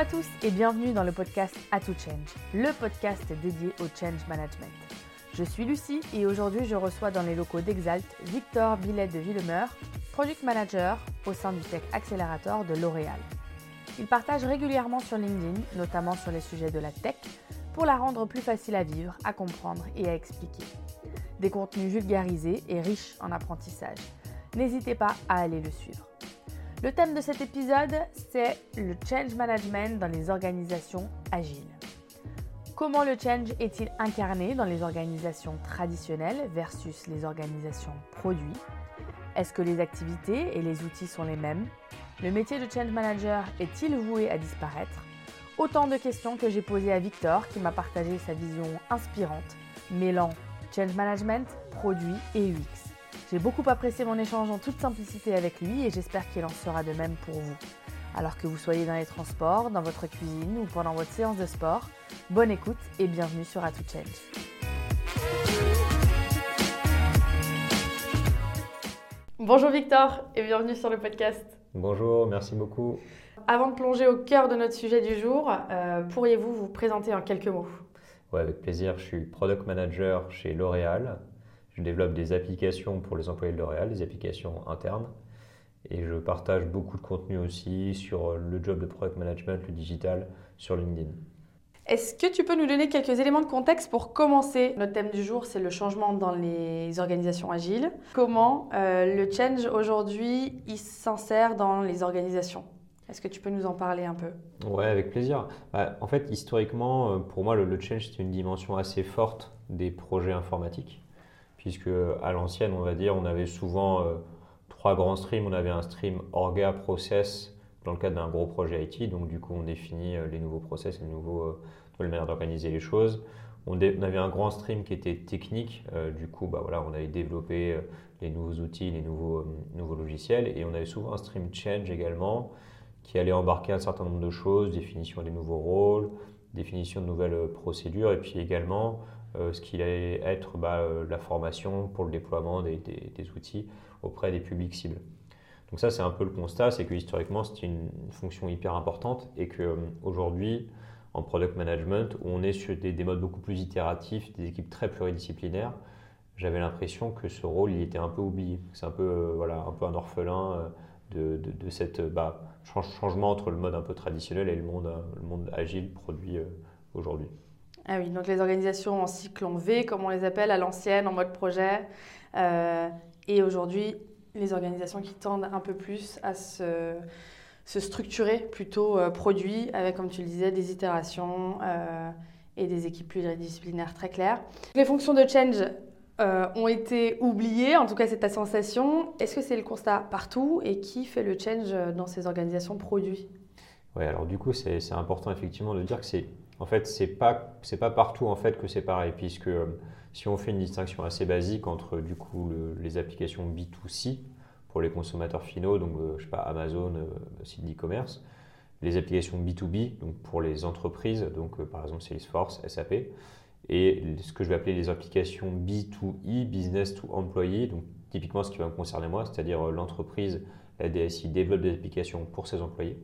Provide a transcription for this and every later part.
à tous et bienvenue dans le podcast A to Change, le podcast dédié au change management. Je suis Lucie et aujourd'hui je reçois dans les locaux d'Exalt Victor Billet de Villemeur, Product Manager au sein du Tech Accelerator de L'Oréal. Il partage régulièrement sur LinkedIn, notamment sur les sujets de la tech, pour la rendre plus facile à vivre, à comprendre et à expliquer. Des contenus vulgarisés et riches en apprentissage. N'hésitez pas à aller le suivre. Le thème de cet épisode, c'est le change management dans les organisations agiles. Comment le change est-il incarné dans les organisations traditionnelles versus les organisations produits? Est-ce que les activités et les outils sont les mêmes? Le métier de change manager est-il voué à disparaître? Autant de questions que j'ai posées à Victor qui m'a partagé sa vision inspirante, mêlant change management, produits et UX. J'ai beaucoup apprécié mon échange en toute simplicité avec lui et j'espère qu'il en sera de même pour vous. Alors que vous soyez dans les transports, dans votre cuisine ou pendant votre séance de sport, bonne écoute et bienvenue sur Atout Change. Bonjour Victor et bienvenue sur le podcast. Bonjour, merci beaucoup. Avant de plonger au cœur de notre sujet du jour, euh, pourriez-vous vous présenter en quelques mots? Oui, avec plaisir. Je suis product manager chez L'Oréal. Je développe des applications pour les employés de L'Oréal, des applications internes. Et je partage beaucoup de contenu aussi sur le job de product management, le digital, sur LinkedIn. Est-ce que tu peux nous donner quelques éléments de contexte pour commencer? Notre thème du jour, c'est le changement dans les organisations agiles. Comment euh, le change aujourd'hui, il s'insère dans les organisations? Est-ce que tu peux nous en parler un peu? Ouais, avec plaisir. Bah, en fait, historiquement, euh, pour moi, le, le change, c'est une dimension assez forte des projets informatiques puisque à l'ancienne, on va dire, on avait souvent euh, trois grands streams. On avait un stream orga process dans le cadre d'un gros projet IT, donc du coup, on définit euh, les nouveaux process, les nouveaux, euh, nouvelles manières d'organiser les choses. On, avait un grand stream qui était technique, du coup, bah, on avait développé les nouveaux outils, les nouveaux, nouveaux logiciels, et on avait souvent un stream change également qui allait embarquer un certain nombre de choses, définition des nouveaux rôles, définition de nouvelles procédures, et puis également ce qui allait être bah, euh, la formation pour le déploiement des, outils auprès des publics cibles. Donc ça, c'est un peu le constat, c'est que historiquement, c'était une fonction hyper importante et qu'aujourd'hui, euh, en product management, où on est sur des, modes beaucoup plus itératifs, des équipes très pluridisciplinaires, j'avais l'impression que ce rôle, il était un peu oublié. C'est un peu, voilà, un peu un orphelin de, de, cette bah, changement entre le mode un peu traditionnel et le monde agile produit aujourd'hui. Ah oui, donc les organisations en cycle V, comme on les appelle, à l'ancienne, en mode projet. Euh, et aujourd'hui, les organisations qui tendent un peu plus à se, structurer plutôt euh, produit, avec, comme tu le disais, des itérations euh, et des équipes pluridisciplinaires très claires. Les fonctions de change ont été oubliées, en tout cas c'est ta sensation. Est-ce que c'est le constat partout et qui fait le change dans ces organisations produits? Oui, alors du coup c'est important effectivement de dire que c'est en fait, c'est pas c'est pas partout en fait que c'est pareil, puisque euh, si on fait une distinction assez basique entre du coup les applications B2C pour les consommateurs finaux, donc euh, je sais pas Amazon, euh, site d'e-commerce, les applications B2B donc pour les entreprises, donc par exemple Salesforce, SAP, et ce que je vais appeler les applications B2E, business to employee, donc typiquement ce qui va me concerner moi, c'est-à-dire l'entreprise, la DSI développe des applications pour ses employés.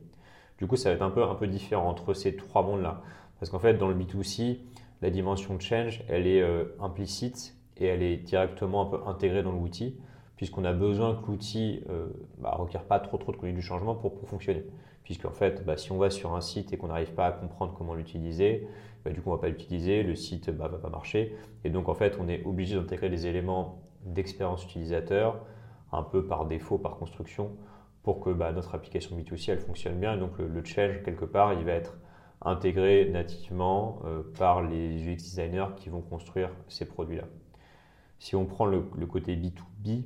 Du coup, ça va être un peu, un peu différent entre ces trois mondes-là. Parce qu'en fait, dans le B2C, la dimension change, elle est euh, implicite et elle est directement un peu intégrée dans l'outil, puisqu'on a besoin que l'outil ne euh, bah, requiert pas trop, trop de conduite du changement pour, pour fonctionner. Puisqu'en fait, bah, si on va sur un site et qu'on n'arrive pas à comprendre comment l'utiliser, bah, du coup, on ne va pas l'utiliser, le site ne va pas marcher. Et donc, en fait, on est obligé d'intégrer des éléments d'expérience utilisateur, un peu par défaut, par construction, pour que notre application B2C, elle fonctionne bien. Et donc, le change, quelque part, il va être intégrés nativement euh, par les UX designers qui vont construire ces produits-là. Si on prend le, côté B2B,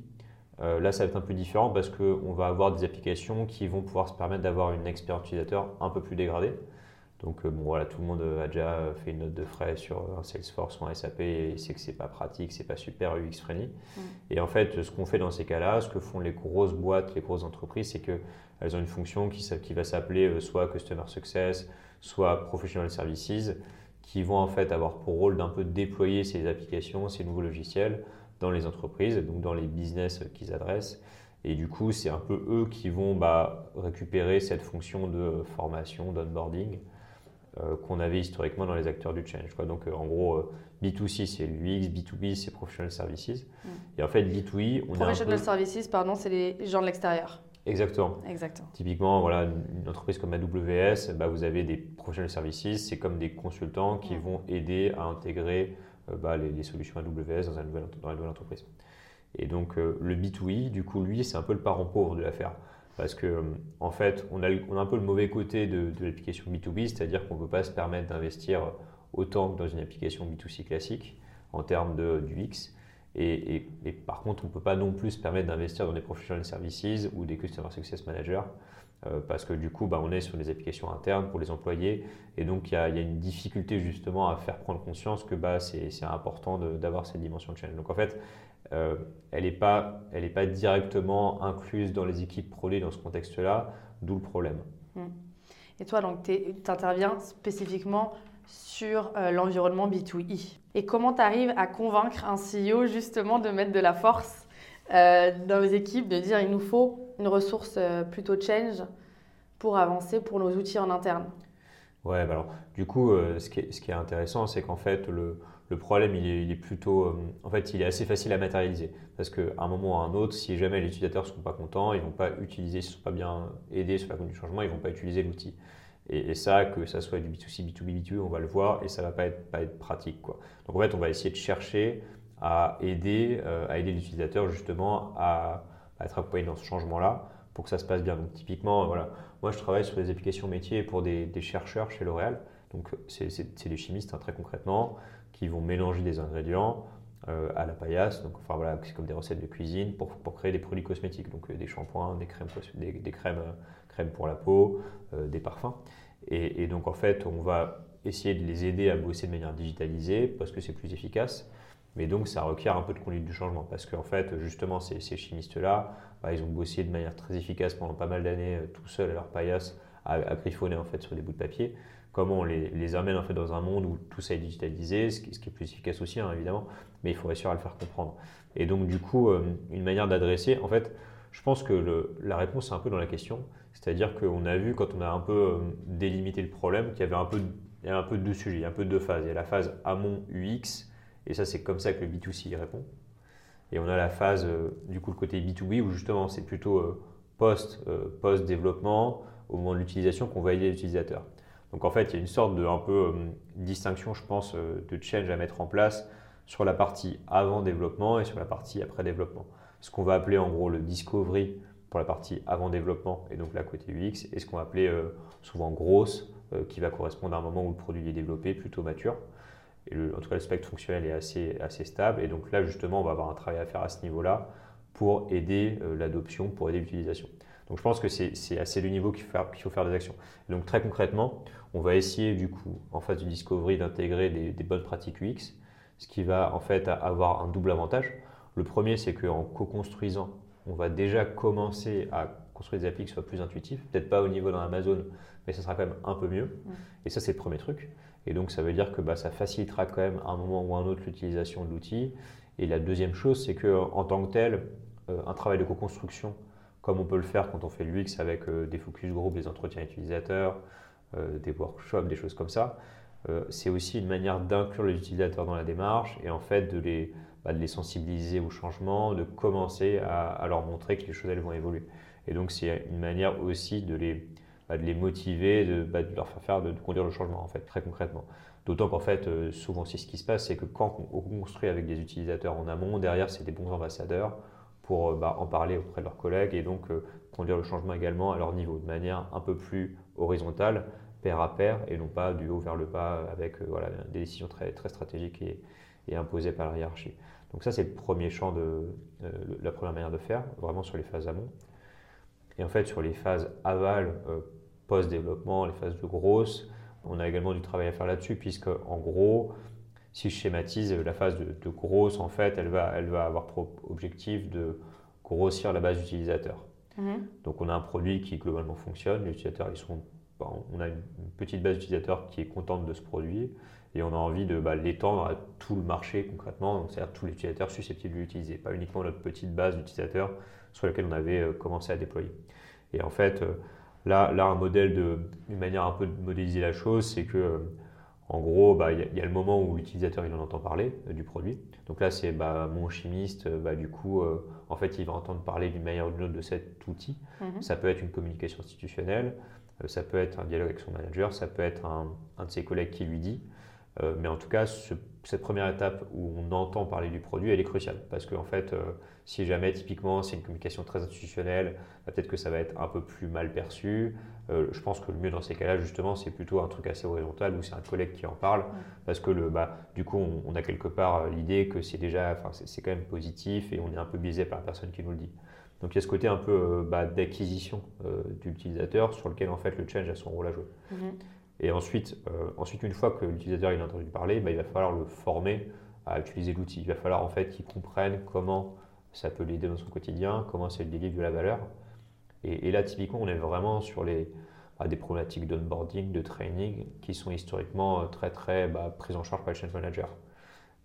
euh, là ça va être un peu différent parce qu'on va avoir des applications qui vont pouvoir se permettre d'avoir une expérience utilisateur un peu plus dégradée. Donc euh, bon voilà, tout le monde a déjà fait une note de frais sur un Salesforce ou un SAP et sait que c'est pas pratique, c'est pas super UX friendly. Mm. Et en fait, ce qu'on fait dans ces cas-là, ce que font les grosses boîtes, les grosses entreprises, c'est qu'elles ont une fonction qui, qui va s'appeler soit Customer Success, soit professional services, qui vont en fait avoir pour rôle d'un peu déployer ces applications, ces nouveaux logiciels dans les entreprises, donc dans les business qu'ils adressent. Et du coup, c'est un peu eux qui vont bah, récupérer cette fonction de formation, d'onboarding euh, qu'on avait historiquement dans les acteurs du change. Quoi. Donc, euh, en gros, B2C, c'est l'UX, B2B, c'est Professional Services. Mm. Et en fait, B2E, on Professional Services, pardon, c'est les gens de l'extérieur. Exactement. Exactement. Typiquement, voilà, une entreprise comme AWS, bah, vous avez des professional services, c'est comme des consultants qui vont aider à intégrer euh, bah, les, solutions AWS dans, dans la nouvelle entreprise. Et donc euh, le B2E, du coup, lui, c'est un peu le parent pauvre de l'affaire. Parce que euh, en fait, on a, on a, un peu le mauvais côté de, de l'application B2B, c'est-à-dire qu'on ne peut pas se permettre d'investir autant que dans une application B2C classique en termes de, du X. Et, par contre, on ne peut pas non plus se permettre d'investir dans des professional services ou des customer success managers euh, parce que du coup, bah, on est sur des applications internes pour les employés et donc il y, a une difficulté justement à faire prendre conscience que bah, c'est important d'avoir cette dimension de channel. Donc en fait, euh, elle n'est pas, pas directement incluse dans les équipes produits dans ce contexte-là, d'où le problème. Hmm. Et toi, tu interviens spécifiquement sur euh, l'environnement B2E. Et comment tu arrives à convaincre un CEO justement de mettre de la force euh, dans les équipes, de dire il nous faut une ressource euh, plutôt change pour avancer pour nos outils en interne? Ouais, bah alors du coup, ce, qui est, ce, qui est, intéressant, c'est qu'en fait, le, le problème, il est, il est plutôt, en fait, il est assez facile à matérialiser. Parce qu'à un moment ou à un autre, si jamais les utilisateurs ne sont pas contents, ils ne vont pas utiliser, s'ils ne sont pas bien aidés sur la conduite du changement, ils ne vont pas utiliser l'outil. Et, ça, que ça soit du B2C, B2B, B2B, on va le voir et ça ne va pas être, pas être pratique. Quoi. Donc en fait, on va essayer de chercher à aider, euh, à aider l'utilisateur justement à, être accompagné dans ce changement-là pour que ça se passe bien. Donc typiquement, voilà, moi je travaille sur des applications métiers pour des, chercheurs chez L'Oréal. Donc c'est des chimistes hein, très concrètement qui vont mélanger des ingrédients euh, à la paillasse. Donc enfin voilà, c'est comme des recettes de cuisine pour, pour créer des produits cosmétiques. Donc euh, des shampoings, des crèmes, des, crèmes crème pour la peau, euh, des parfums. Et, donc en fait, on va essayer de les aider à bosser de manière digitalisée parce que c'est plus efficace. Mais donc ça requiert un peu de conduite du changement parce qu'en fait, justement, ces, chimistes-là, bah, ils ont bossé de manière très efficace pendant pas mal d'années euh, tout seuls à leur paillasse à, griffonner en fait sur des bouts de papier. Comment on les, amène en fait dans un monde où tout ça est digitalisé, ce qui, est plus efficace aussi hein, évidemment, mais il faut réussir à le faire comprendre. Et donc du coup, euh, une manière d'adresser, en fait, je pense que la réponse est un peu dans la question. C'est-à-dire qu'on a vu, quand on a un peu euh, délimité le problème, qu'il y avait un peu, deux sujets, un peu deux phases. Il y a la phase amont UX, et ça, c'est comme ça que le B2C y répond. Et on a la phase, euh, du coup, le côté B2B, où justement, c'est plutôt euh, post, post-développement, au moment de l'utilisation, qu'on va aider l'utilisateur. Donc, en fait, il y a une sorte de un peu distinction, je pense, de change à mettre en place sur la partie avant développement et sur la partie après développement. Ce qu'on va appeler en gros le discovery pour la partie avant développement et donc la côté UX, et ce qu'on va appeler euh, souvent grosse, euh, qui va correspondre à un moment où le produit est développé, plutôt mature. Et en tout cas, le spectre fonctionnel est assez, assez stable. Et donc là, justement, on va avoir un travail à faire à ce niveau-là pour aider euh, l'adoption, pour aider l'utilisation. Donc je pense que c'est assez le niveau qu'il faut, faut, faire des actions. donc très concrètement, on va essayer du coup, en phase du discovery, d'intégrer des, des, bonnes pratiques UX, ce qui va en fait avoir un double avantage. Le premier, c'est qu'en co-construisant on va déjà commencer à construire des applis qui soient plus intuitifs. Peut-être pas au niveau dans Amazon, mais ça sera quand même un peu mieux. Et ça, c'est le premier truc. Et donc, ça veut dire que bah, ça facilitera quand même à un moment ou à un autre l'utilisation de l'outil. Et la deuxième chose, c'est qu'en tant que tel, euh, un travail de co-construction, comme on peut le faire quand on fait l'UX avec euh, des focus group, des entretiens utilisateurs, euh, des workshops, des choses comme ça, c'est aussi une manière d'inclure les utilisateurs dans la démarche et en fait de les, bah, de les sensibiliser au changement, de commencer à, leur montrer que les choses elles vont évoluer. Et donc c'est une manière aussi de les, bah, motiver, de, bah, de, leur faire faire, de, conduire le changement en fait, très concrètement. D'autant qu'en fait, euh, souvent c'est ce qui se passe, c'est que quand on construit avec des utilisateurs en amont, derrière c'est des bons ambassadeurs pour euh, en parler auprès de leurs collègues et donc euh, conduire le changement également à leur niveau, de manière un peu plus horizontale, pair à pair, et non pas du haut vers le bas avec des décisions très, très stratégiques et, et imposées par la hiérarchie. Donc ça, c'est le premier champ de euh, la première manière de faire, vraiment sur les phases amont. Et en fait, sur les phases aval, euh, post-développement, les phases de grosse, on a également du travail à faire là-dessus, puisque en gros, si je schématise, la phase de, grosse, en fait, elle va, elle va avoir pour objectif de grossir la base d'utilisateurs. Mhm. Donc on a un produit qui globalement fonctionne, les utilisateurs, ils sont, on a une petite base d'utilisateurs qui est contente de ce produit, et on a envie de bah, l'étendre à tout le marché concrètement, c'est-à-dire tous les utilisateurs susceptibles de l'utiliser, pas uniquement notre petite base d'utilisateurs sur laquelle on avait euh, commencé à déployer. Et en fait, euh, là, là un modèle de, une manière un peu de modéliser la chose, c'est que euh, en gros, bah, il y, a le moment où l'utilisateur il en entend parler du produit. Donc là, c'est bah, mon chimiste, bah, du coup, en fait, il va entendre parler d'une manière ou d'une autre de cet outil. Mhm. Ça peut être une communication institutionnelle, ça peut être un dialogue avec son manager, ça peut être un, un de ses collègues qui lui dit. Euh, mais en tout cas, cette première étape où on entend parler du produit, elle est cruciale. Parce qu'en fait, euh, si jamais typiquement c'est une communication très institutionnelle, bah, peut-être que ça va être un peu plus mal perçu. Euh, je pense que le mieux dans ces cas-là, justement, c'est plutôt un truc assez horizontal où c'est un collègue qui en parle. Parce que le, bah, du coup, on, a quelque part l'idée que c'est déjà, enfin, c'est quand même positif et on est un peu biaisé par la personne qui nous le dit. Donc il y a ce côté un peu bah, d'acquisition d'utilisateur sur lequel en fait le change a son rôle à jouer. Mm-hmm. Et ensuite, euh, ensuite une fois que l'utilisateur a entendu parler, bah, il va falloir le former à utiliser l'outil. Il va falloir en fait qu'il comprenne comment ça peut l'aider dans son quotidien, comment c'est le délivre de la valeur. Et, là, typiquement, on est vraiment sur les, bah, des problématiques d'onboarding, de training, qui sont historiquement euh, très, très bah, prises en charge par le change manager.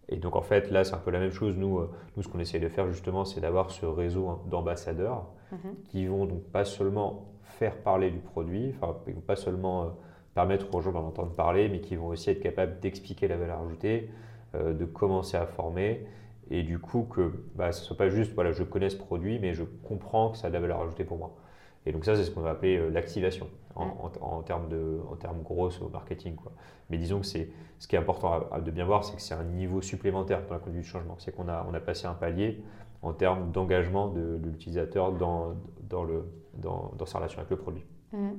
Et donc, en fait, là, c'est un peu la même chose. Nous, euh, nous ce qu'on essaie de faire, justement, c'est d'avoir ce réseau hein, d'ambassadeurs mm-hmm. qui vont donc pas seulement faire parler du produit, enfin, pas seulement permettre aux gens d'en entendre parler, mais qui vont aussi être capables d'expliquer la valeur ajoutée, euh, de commencer à former, et du coup que bah, ce ne soit pas juste voilà, je connais ce produit, mais je comprends que ça a de la valeur ajoutée pour moi. Et donc ça, c'est ce qu'on va appeler euh, l'activation en, en, termes de, en termes grosses au marketing. Quoi. Mais disons que c'est ce qui est important de bien voir, c'est que c'est un niveau supplémentaire dans la conduite du changement. C'est qu'on a, on a passé un palier en termes d'engagement de, l'utilisateur dans, dans, le, dans, dans, sa relation avec le produit. Mmh.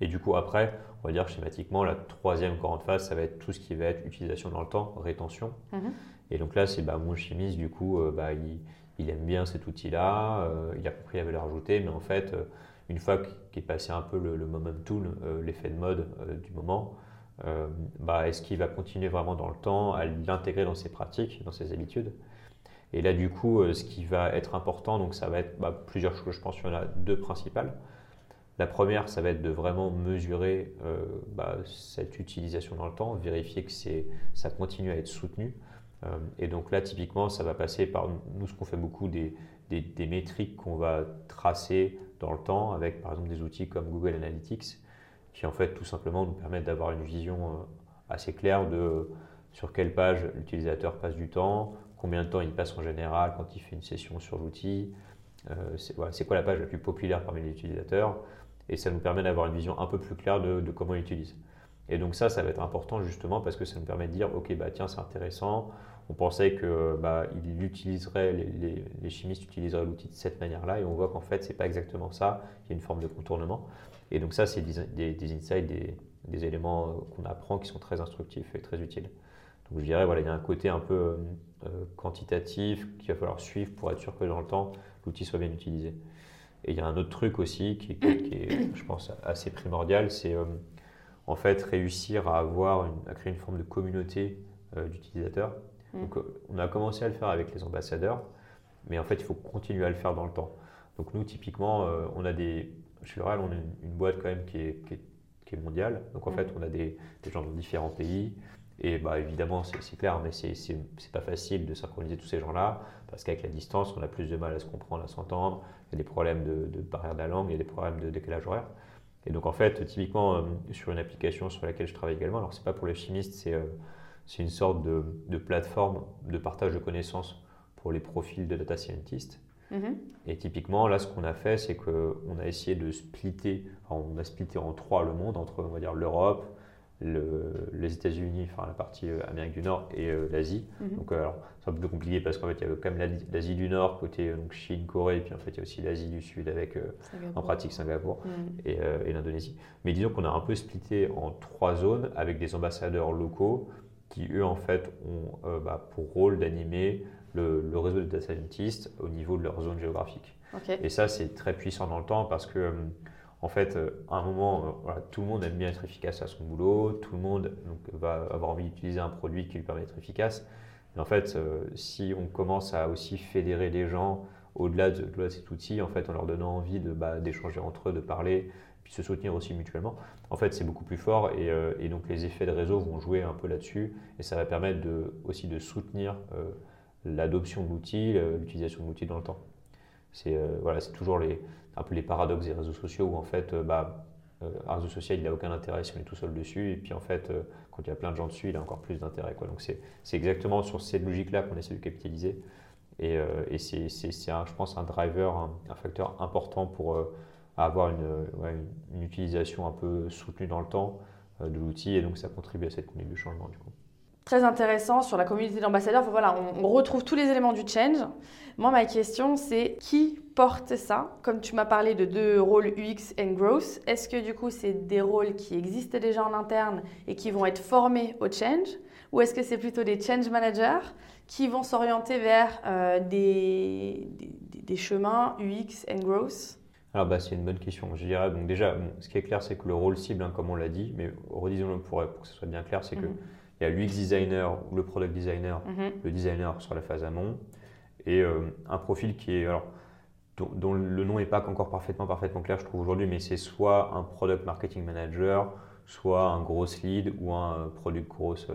Et du coup, après, on va dire schématiquement, la troisième grande phase, ça va être tout ce qui va être utilisation dans le temps, rétention. Mhm. Et donc là, c'est bah, mon chimiste, du coup, euh, bah, il, aime bien cet outil-là, euh, il a compris la valeur ajoutée, mais en fait, euh, une fois qu'il est passé un peu le, le momentum, l'effet de mode du moment, bah, est-ce qu'il va continuer vraiment dans le temps à l'intégrer dans ses pratiques, dans ses habitudes? Et là, du coup, ce qui va être important, donc ça va être bah, plusieurs choses, je pense qu'il y en a deux principales. La première, ça va être de vraiment mesurer euh, bah, cette utilisation dans le temps, vérifier que ça continue à être soutenu. Euh, et donc là, typiquement, ça va passer par nous, ce qu'on fait beaucoup, des, métriques qu'on va tracer dans le temps avec, par exemple, des outils comme Google Analytics, qui en fait tout simplement nous permettent d'avoir une vision euh, assez claire de sur quelle page l'utilisateur passe du temps, combien de temps il passe en général quand il fait une session sur l'outil, c'est quoi la page la plus populaire parmi les utilisateurs? Et ça nous permet d'avoir une vision un peu plus claire de, comment il utilise. Et donc ça, ça va être important justement parce que ça nous permet de dire, ok, bah tiens, c'est intéressant. On pensait que bah, il utiliserait, les, chimistes utiliseraient l'outil de cette manière-là, et on voit qu'en fait, c'est pas exactement ça. Il y a une forme de contournement. Et donc ça, c'est des, insights, des, éléments euh, qu'on apprend qui sont très instructifs et très utiles. Donc je dirais, voilà, il y a un côté un peu euh, euh, quantitatif qu'il va falloir suivre pour être sûr que dans le temps, l'outil soit bien utilisé. Et il y a un autre truc aussi qui, est, je pense, assez primordial, c'est en fait réussir à avoir, à créer une forme de communauté d'utilisateurs. Mm. Donc, euh, on a commencé à le faire avec les ambassadeurs, mais en fait, il faut continuer à le faire dans le temps. Donc, nous, typiquement, on a des, chez L'Oréal, on a une, boîte quand même qui est, qui est, mondiale. Donc, en mm. fait, on a des, des, gens dans différents pays. Et bah, évidemment, c'est clair, mais c'est pas facile de synchroniser tous ces gens-là, parce qu'avec la distance, on a plus de mal à se comprendre, à s'entendre. Il y a des problèmes de, de, barrière de la langue, il y a des problèmes de décalage horaire. Et donc, en fait, typiquement, euh, sur une application sur laquelle je travaille également, alors c'est pas pour les chimistes, c'est euh, une sorte de, de, plateforme de partage de connaissances pour les profils de data scientists. Mm-hmm. Et typiquement, là, ce qu'on a fait, c'est qu'on a essayé de splitter, on a splitté en trois le monde, entre, on va dire, l'Europe, les États-Unis, enfin la partie euh, Amérique du Nord et euh, l'Asie. Mhm. Donc euh, c'est un peu plus compliqué parce qu'en fait il y avait quand même l'Asie du Nord côté donc Chine, Corée, et puis en fait il y a aussi l'Asie du Sud avec en pratique Singapour mhm. et, l'Indonésie. Mais disons qu'on a un peu splitté en trois zones avec des ambassadeurs locaux qui eux en fait ont bah, pour rôle d'animer le, réseau de data scientists au niveau de leur zone géographique. Et ça c'est très puissant dans le temps parce que en fait, euh, à un moment, euh, tout le monde aime bien être efficace à son boulot, tout le monde va avoir envie d'utiliser un produit qui lui permet d'être efficace. Mais en fait, euh, si on commence à aussi fédérer les gens au-delà de, cet outil, en fait, en leur donnant envie bah, d'échanger entre eux, de parler, se soutenir aussi mutuellement. En fait, c'est beaucoup plus fort et, donc les effets de réseau vont jouer un peu là-dessus et ça va permettre aussi de soutenir l'adoption de l'outil, l'utilisation de l'outil dans le temps. C'est voilà, toujours un peu les paradoxes des réseaux sociaux où en fait, bah, un réseau social, il n'a aucun intérêt si on est tout seul dessus. Et puis en fait, quand il y a plein de gens dessus, il a encore plus d'intérêt. Donc c'est exactement sur cette logique-là qu'on essaie de capitaliser. Et, euh, c'est, je pense, un driver, un, facteur important pour euh, avoir une, utilisation un peu soutenue dans le temps euh, de l'outil. Et donc ça contribue à cette conduite de changement du coup très intéressant sur la communauté d'ambassadeurs. voilà, on, retrouve tous les éléments du change. Moi, ma question, c'est qui porte ça? Comme tu m'as parlé de deux rôles UX and Growth, est-ce que du coup, c'est des rôles qui existent déjà en interne et qui vont être formés au change? Ou est-ce que c'est plutôt des change managers qui vont s'orienter vers euh, des, des, chemins UX and Growth? Alors, bah, c'est une bonne question. Je dirais, donc déjà, ce qui est clair, c'est que le rôle cible, hein, comme on l'a dit, mais redisons-le pour, pour, que ce soit bien clair, c'est que mhm il y a l'UX designer ou le product designer, mhm. le designer sur la phase amont, et euh, un profil qui est, alors, dont, le nom n'est pas encore parfaitement, parfaitement clair, je trouve aujourd'hui, mais c'est soit un product marketing manager, soit un gros lead ou un product gross,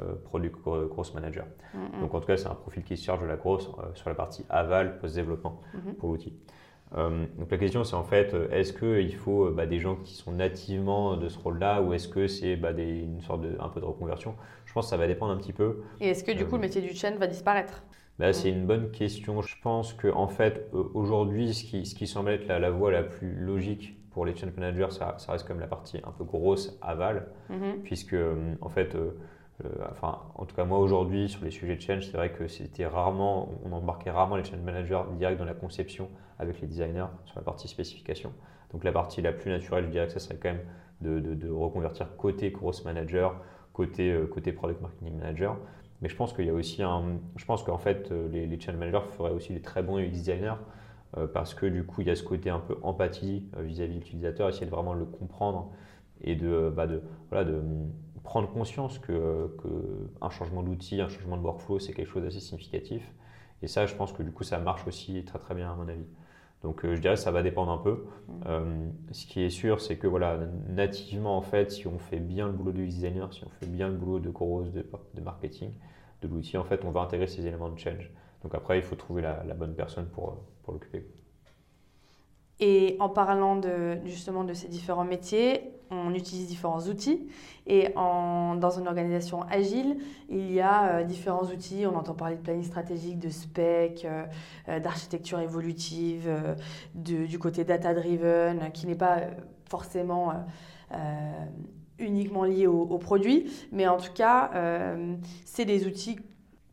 euh, product gross manager. Mhm. Donc en tout cas, c'est un profil qui se charge de la grosse euh, sur la partie aval post-développement pour l'outil. Euh, donc la question c'est en fait, euh, est-ce qu'il faut euh, bah, des gens qui sont nativement de ce rôle-là ou est-ce que c'est bah, une sorte de, un peu de reconversion? Je pense que ça va dépendre un petit peu. Et est-ce que du coup le métier du chain va disparaître? bah, C'est une bonne question. Je pense qu'en en fait aujourd'hui ce qui, ce qui semble être la, voie la plus logique pour les change managers, ça, ça, reste comme la partie un peu grosse aval, mm-hmm. puisque en fait euh, enfin, en tout cas, moi aujourd'hui, sur les sujets de change, c'est vrai que c'était rarement, on embarquait rarement les change managers direct dans la conception avec les designers sur la partie spécification. Donc la partie la plus naturelle, je dirais que ça serait quand même de, reconvertir côté cross manager, côté, euh, côté product marketing manager. Mais je pense qu'il y a aussi un, je pense qu'en fait, euh, les, channel managers feraient aussi des très bons UX designers parce que du coup, il y a ce côté un peu empathie vis-à-vis de l'utilisateur, essayer de vraiment le comprendre et de, bah de prendre conscience que, un changement d'outil, un changement de workflow, c'est quelque chose d'assez significatif. Et ça, je pense que du coup, ça marche aussi très très bien à mon avis. Donc, euh, je dirais que ça va dépendre un peu. Mmh. Euh, ce qui est sûr, c'est que voilà, nativement, en fait, si on fait bien le boulot de designer, si on fait bien le boulot de grosse de, de marketing, de l'outil, en fait, on va intégrer ces éléments de change. Donc après, il faut trouver la, la bonne personne pour, pour l'occuper. Et en parlant justement de ces différents métiers, on utilise différents outils. Et dans une organisation agile, il y a euh, différents outils. On entend parler de planning stratégique, de spec, euh, euh, d'architecture évolutive, du côté data-driven, qui n'est pas forcément uniquement lié au, produit. Mais en tout cas, c'est des outils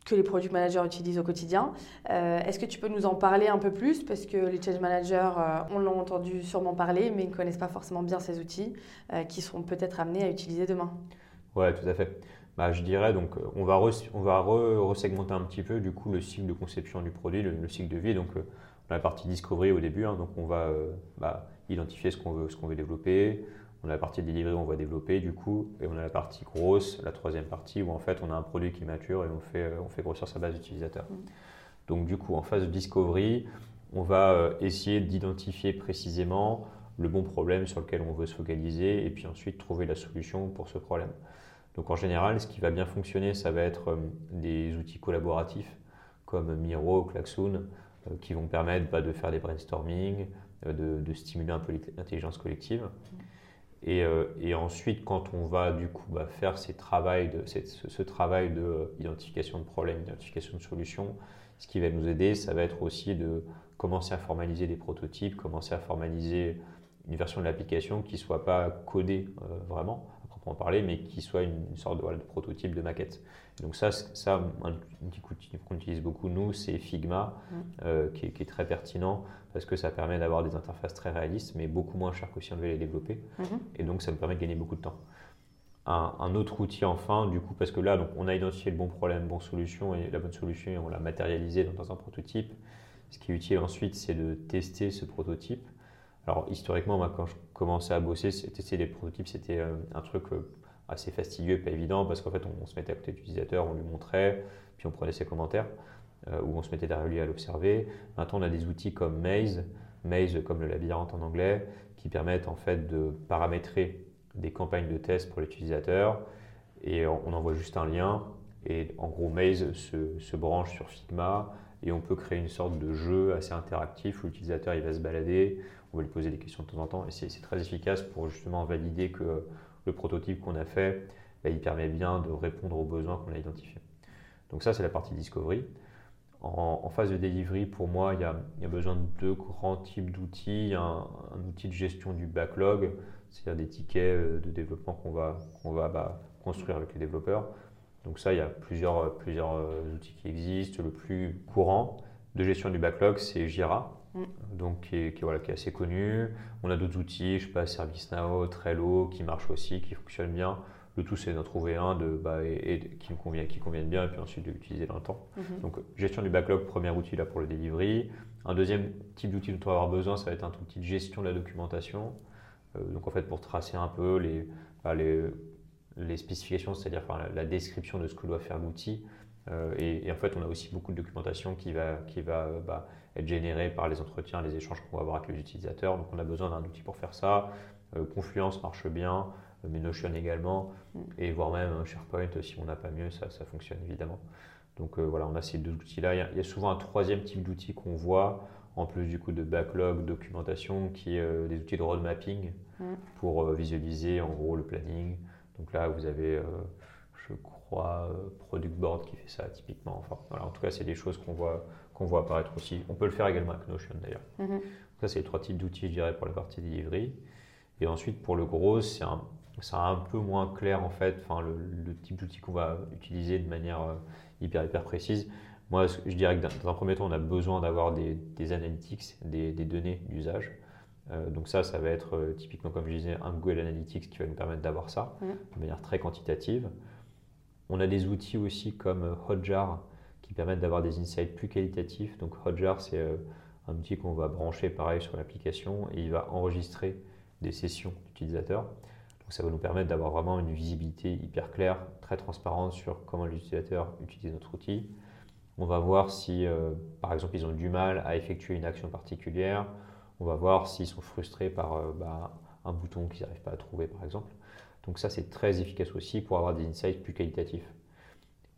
que les product managers utilisent au quotidien. Euh, est-ce que tu peux nous en parler un peu plus? Parce que les change managers, euh, on l'a entendu sûrement parler, mais ils ne connaissent pas forcément bien ces outils euh, qui seront peut-être amenés à utiliser demain. Oui, tout à fait. Bah, je dirais, donc, on va, on va resegmenter un petit peu du coup, le cycle de conception du produit, le, cycle de vie. Donc, on a la partie discovery au début, hein, donc on va bah, identifier ce qu'on veut, qu'on veut développer, on a la partie delivery où on va développer du coup, et on a la partie grosse, la troisième partie où en fait on a un produit qui mature et on fait, euh, on fait grossir sa base d'utilisateurs. Mm. Donc du coup, en phase de discovery, on va euh, essayer d'identifier précisément le bon problème sur lequel on veut se focaliser et puis ensuite trouver la solution pour ce problème. Donc en général, ce qui va bien fonctionner, ça va être euh, des outils collaboratifs comme Miro, Klaxoon, qui vont permettre bah, de faire des brainstorming, de, stimuler un peu l'intelligence collective. Mm. Euh, et, ensuite, quand on va du coup bah, faire ces de, ce, travail d'identification de, problèmes, d'identification de solutions, ce qui va nous aider, ça va être aussi de commencer à formaliser des prototypes, commencer à formaliser une version de l'application qui ne soit pas codée euh, vraiment, proprement parler, mais qui soit une, sorte de, de, prototype de maquette. donc ça, ça un, outil qu'on utilise beaucoup, nous, c'est Figma, mmh. euh, qui, est, très pertinent parce que ça permet d'avoir des interfaces très réalistes, mais beaucoup moins chères que si on devait les développer. Mmh. Et donc, ça nous permet de gagner beaucoup de temps. Un, autre outil enfin, du coup, parce que là, donc, on a identifié le bon problème, bonne solution, et la bonne solution, et on l'a matérialisé dans un prototype. Ce qui est utile ensuite, c'est de tester ce prototype alors historiquement, moi, quand je commençais à bosser, tester des prototypes, c'était euh, un truc euh, assez fastidieux et pas évident parce qu'en fait, on, se mettait à côté de l'utilisateur, on lui montrait, puis on prenait ses commentaires, euh, ou on se mettait derrière lui à l'observer. Maintenant, on a des outils comme Maze. Maze comme le labyrinthe en anglais, qui permettent en fait de paramétrer des campagnes de test pour l'utilisateur. Et on envoie juste un lien. Et en gros Maze se, se, branche sur Figma. Et on peut créer une sorte de jeu assez interactif où l'utilisateur il va se balader, on va lui poser des questions de temps en temps et c'est très efficace pour justement valider que le prototype qu'on a fait, bah, il permet bien de répondre aux besoins qu'on a identifiés. Donc ça c'est la partie discovery. En, phase de delivery, pour moi, il y, a, besoin de deux grands types d'outils. Un, un, outil de gestion du backlog, c'est-à-dire des tickets euh, de développement qu'on va, bah, construire avec les développeurs. Donc ça, il y a plusieurs, plusieurs euh, outils qui existent. Le plus courant de gestion du backlog, c'est Jira, mm. donc qui est, voilà, qui est, assez connu. On a d'autres outils, je sais pas, ServiceNow, Trello, qui marchent aussi, qui fonctionnent bien. Le tout, c'est d'en trouver un de, bah, et, qui me convient, qui convienne bien, et puis ensuite de l'utiliser dans le temps. Mhm. Donc, gestion du backlog, premier outil là pour le delivery. Un deuxième type d'outil dont on va avoir besoin, ça va être un outil de gestion de la documentation. Euh, donc, en fait, pour tracer un peu les, bah, les, les spécifications, c'est-à-dire enfin, la, description de ce que doit faire l'outil. Euh, et, en fait, on a aussi beaucoup de documentation qui va, qui va bah, être générée par les entretiens, les échanges qu'on va avoir avec les utilisateurs. Donc, on a besoin d'un outil pour faire ça. Euh, Confluence marche bien mais Notion également, mm. et voire même SharePoint, si on n'a pas mieux, ça, ça, fonctionne évidemment. Donc euh, voilà, on a ces deux outils-là. Il, y a souvent un troisième type d'outil qu'on voit, en plus du coup de backlog, documentation, qui est euh, des outils de road mapping mm. pour euh, visualiser en gros le planning. Donc là, vous avez, je crois, Product Board qui fait ça typiquement. Enfin, voilà, en tout cas, c'est des choses qu'on voit, qu'on voit apparaître aussi. On peut le faire également avec Notion d'ailleurs. Mm-hmm. Ça, c'est les trois types d'outils, je dirais, pour la partie delivery. Et ensuite, pour le gros, c'est un un peu moins clair en fait, enfin, le, type d'outil qu'on va utiliser de manière euh, hyper hyper précise. Moi, je dirais que dans un premier temps, on a besoin d'avoir des, des, analytics, des, des données d'usage. Euh, donc ça, ça va être euh, typiquement, comme je disais, un Google Analytics qui va nous permettre d'avoir ça mmh. de manière très quantitative. On a des outils aussi comme Hotjar qui permettent d'avoir des insights plus qualitatifs. Donc Hotjar, c'est un outil qu'on va brancher pareil sur l'application et il va enregistrer des sessions d'utilisateurs ça va nous permettre d'avoir vraiment une visibilité hyper claire, très transparente sur comment l'utilisateur utilise notre outil. On va voir si, euh, par exemple, ils ont du mal à effectuer une action particulière. On va voir s'ils sont frustrés par euh, bah, un bouton qu'ils n'arrivent pas à trouver, par exemple. Donc ça, c'est très efficace aussi pour avoir des insights plus qualitatifs.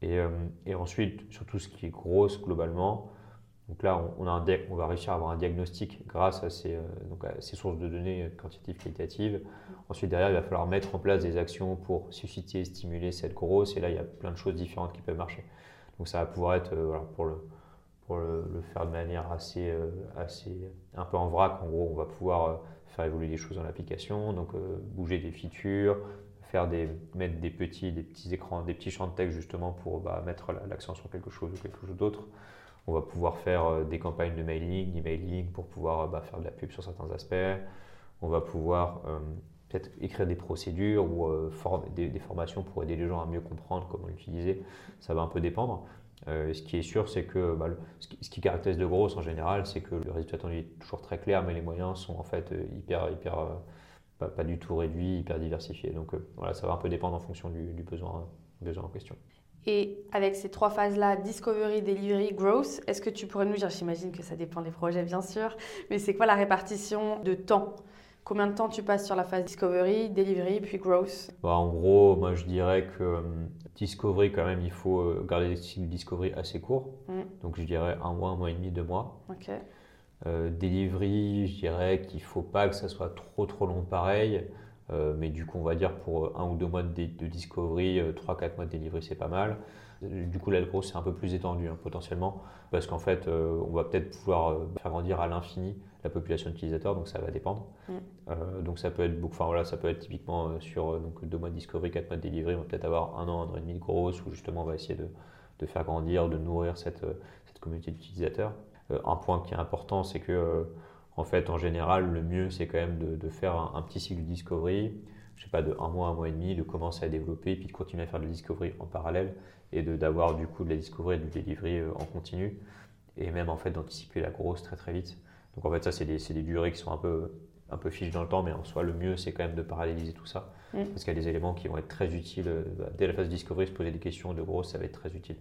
Et, euh, et ensuite, sur tout ce qui est grosse globalement, donc là, on, a un on va réussir à avoir un diagnostic grâce à ces, donc à ces sources de données quantitatives, qualitatives. Ensuite, derrière, il va falloir mettre en place des actions pour susciter, stimuler cette grosse. Et là, il y a plein de choses différentes qui peuvent marcher. Donc, ça va pouvoir être, euh, pour, le, pour le, faire de manière assez, euh, assez, un peu en vrac. En gros, on va pouvoir euh, faire évoluer les choses dans l'application, donc bouger des features, faire des, mettre des petits, des petits écrans, des petits champs de texte justement pour bah, mettre l'accent sur quelque chose ou quelque chose d'autre. On va pouvoir faire des campagnes de mailing, d'emailing pour pouvoir bah, faire de la pub sur certains aspects. On va pouvoir peut-être écrire des procédures ou euh, des, formations pour aider les gens à mieux comprendre comment l'utiliser. Ça va un peu dépendre. Euh, ce qui est sûr, c'est que bah, ce, qui, caractérise de grosse en général, c'est que le résultat attendu est toujours très clair, mais les moyens sont en fait euh, hyper, hyper pas, du tout réduits, hyper diversifiés. Donc voilà, ça va un peu dépendre en fonction du, besoin, besoin en question. Et avec ces trois phases-là, Discovery, Delivery, Growth, est-ce que tu pourrais nous dire, j'imagine que ça dépend des projets bien sûr, mais c'est quoi la répartition de temps Combien de temps tu passes sur la phase Discovery, Delivery, puis Growth? Bah, En gros, moi je dirais que euh, Discovery, quand même, il faut euh, garder des cycles Discovery assez courts. Mm. Donc je dirais un mois, un mois et demi, deux mois. Euh, delivery, je dirais qu'il ne faut pas que ça soit trop trop long pareil. mais du coup, on va dire pour un ou deux mois de, de Discovery, trois, quatre mois de Delivery, c'est pas mal. Du coup, la grosse, c'est un peu plus étendu hein, potentiellement, parce qu'en fait, on va peut-être pouvoir faire grandir à l'infini la population d'utilisateurs, donc ça va dépendre. Mm. Euh, donc ça peut être enfin voilà, ça peut être typiquement euh, sur euh, donc deux mois de discovery, quatre mois de delivery, on va peut-être avoir un an, un an et demi de grosse, où justement on va essayer de, de faire grandir, de nourrir cette, cette communauté d'utilisateurs. un point qui est important, c'est que en fait, en général, le mieux, c'est quand même de, de faire un, petit cycle discovery, je sais pas, de un mois, un mois et demi, de commencer à développer, puis de continuer à faire de la discovery en parallèle, et d'avoir du coup de la discovery et du delivery en continu, et même en fait d'anticiper la grosse très très vite. Donc en fait, ça, c'est des, des, durées qui sont un peu, un peu fiches dans le temps, mais en soi, le mieux, c'est quand même de paralléliser tout ça. Mm. Parce qu'il y a des éléments qui vont être très utiles. Euh, bah, dès la phase discovery, se poser des questions de gros, ça va être très utile.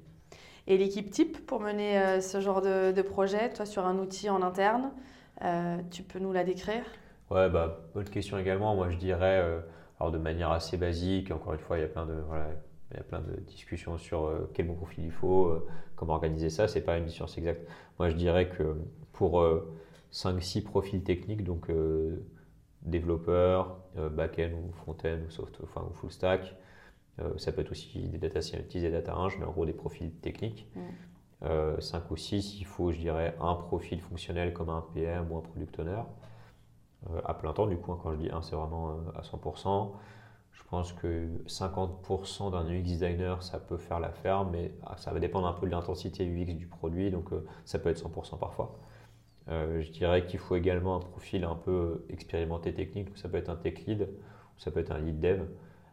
Et l'équipe type pour mener euh, ce genre de, projet, toi sur un outil en interne, tu peux nous la décrire? Ouais, bah, bonne question également. Moi, je dirais, alors de manière assez basique, encore une fois, il y a plein de, voilà, il y a plein de discussions sur quel bon profil il faut, comment organiser ça. C'est pas une science exacte. Moi, je dirais que pour 5-6 profils techniques, donc développeur, back-end ou front-end ou, soft, enfin, ou full stack, euh, ça peut être aussi des data scientists, des data eng, mais en gros des profils techniques. 5 euh, ou 6, il faut, je dirais, un profil fonctionnel comme un PM ou un product owner. Euh, à plein temps, du coup, hein, quand je dis 1, c'est vraiment à 100%. Je pense que 50% d'un UX designer, ça peut faire l'affaire, mais ah, ça va dépendre un peu de l'intensité UX du produit, donc ça peut être 100% parfois. je dirais qu'il faut également un profil un peu expérimenté technique, donc ça peut être un tech lead, ou ça peut être un lead dev.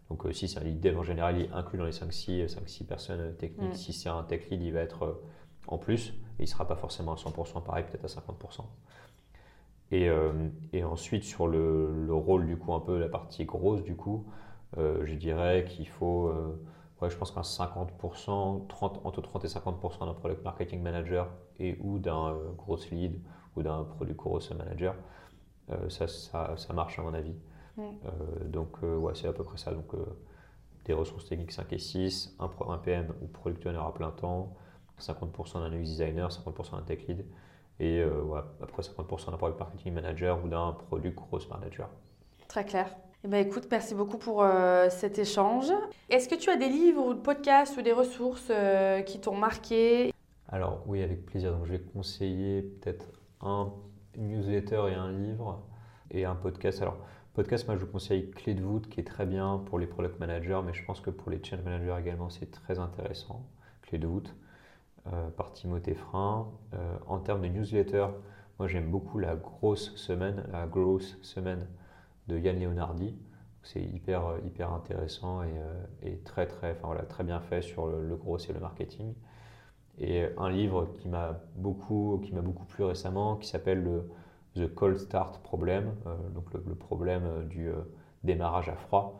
Donc euh, si c'est un lead dev en général, il est inclus dans les 5-6 personnes techniques. Si c'est un tech lead, il va être euh, en plus et il ne sera pas forcément à 100%, pareil, peut-être à 50%. Et, euh, et, ensuite, sur le, le, rôle, du coup, un peu la partie grosse, du coup, je dirais qu'il faut, ouais, je pense qu'un 50%, 30, entre 30 et 50% d'un product marketing manager et ou d'un gros lead ou d'un product growth manager, ça, ça, ça, marche à mon avis. Euh, donc, euh, ouais, c'est à peu près ça. Donc, euh, des ressources techniques 5 et 6, un, un PM ou product owner à plein temps, 50% d'un UX designer, 50% d'un tech lead et ouais, après 50% d'un product marketing manager ou d'un product growth manager. Très clair. Eh ben, écoute, merci beaucoup pour cet échange. Est-ce que tu as des livres ou des podcasts ou des ressources qui t'ont marqué? Alors oui, avec plaisir. Donc, je vais conseiller peut-être un newsletter et un livre et un podcast. Alors, Podcast, moi je vous conseille Clé de voûte qui est très bien pour les product managers, mais je pense que pour les change managers également c'est très intéressant. Clé de voûte euh, par Timothée Frein. Euh, en termes de newsletter, moi j'aime beaucoup la grosse semaine, la grosse semaine de Yann Leonardi. C'est hyper, euh, hyper intéressant et, très, très, enfin, voilà, très bien fait sur le, le gros et le marketing. Et un livre qui m'a beaucoup, beaucoup plu récemment, qui s'appelle le The Cold Start Problem, donc le, problème du démarrage à froid,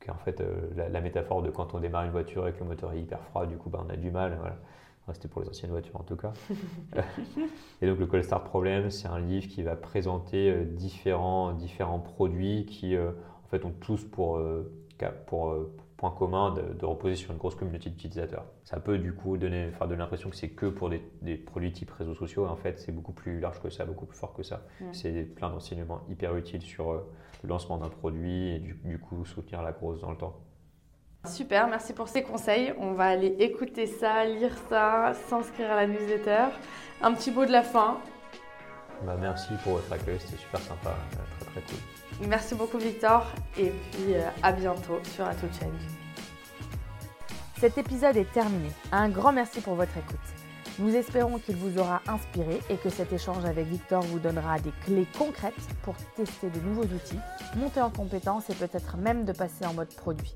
qui est en fait la, métaphore de quand on démarre une voiture et que le moteur est hyper froid, du coup ben, on a du mal. C'était pour les anciennes voitures en tout cas. et donc le Cold Start Problem, c'est un livre qui va présenter différents, différents produits qui en fait ont tous pour, pour, point commun de, reposer sur une grosse communauté d'utilisateurs. Ça peut du coup donner, faire donner l'impression que c'est que pour des, produits type réseaux sociaux. En fait, c'est beaucoup plus large que ça, beaucoup plus fort que ça. C'est plein d'enseignements hyper utiles sur euh, le lancement d'un produit et du, coup soutenir la grosse dans le temps. Super, merci pour ces conseils. On va aller écouter ça, lire ça, s'inscrire à la newsletter. Un petit mot de la fin. Bah, merci pour votre accueil, c'était super sympa, euh, très très cool. Merci beaucoup Victor et puis euh, à bientôt sur Ato Change. Cet épisode est terminé. Un grand merci pour votre écoute. Nous espérons qu'il vous aura inspiré et que cet échange avec Victor vous donnera des clés concrètes pour tester de nouveaux outils, monter en compétences et peut-être même de passer en mode produit.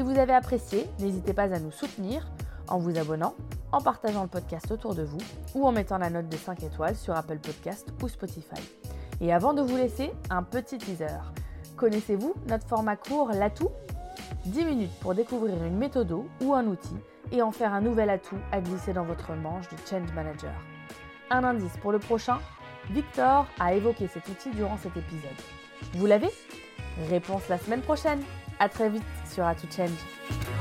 Si vous avez apprécié, n'hésitez pas à nous soutenir en vous abonnant, en partageant le podcast autour de vous ou en mettant la note de 5 étoiles sur Apple Podcast ou Spotify. Et avant de vous laisser, un petit teaser. Connaissez-vous notre format court l'atout? 10 minutes pour découvrir une méthode ou un outil et en faire un nouvel atout à glisser dans votre manche de Change Manager. Un indice pour le prochain, Victor a évoqué cet outil durant cet épisode. Vous l'avez? Réponse la semaine prochaine. À très vite sur A Change.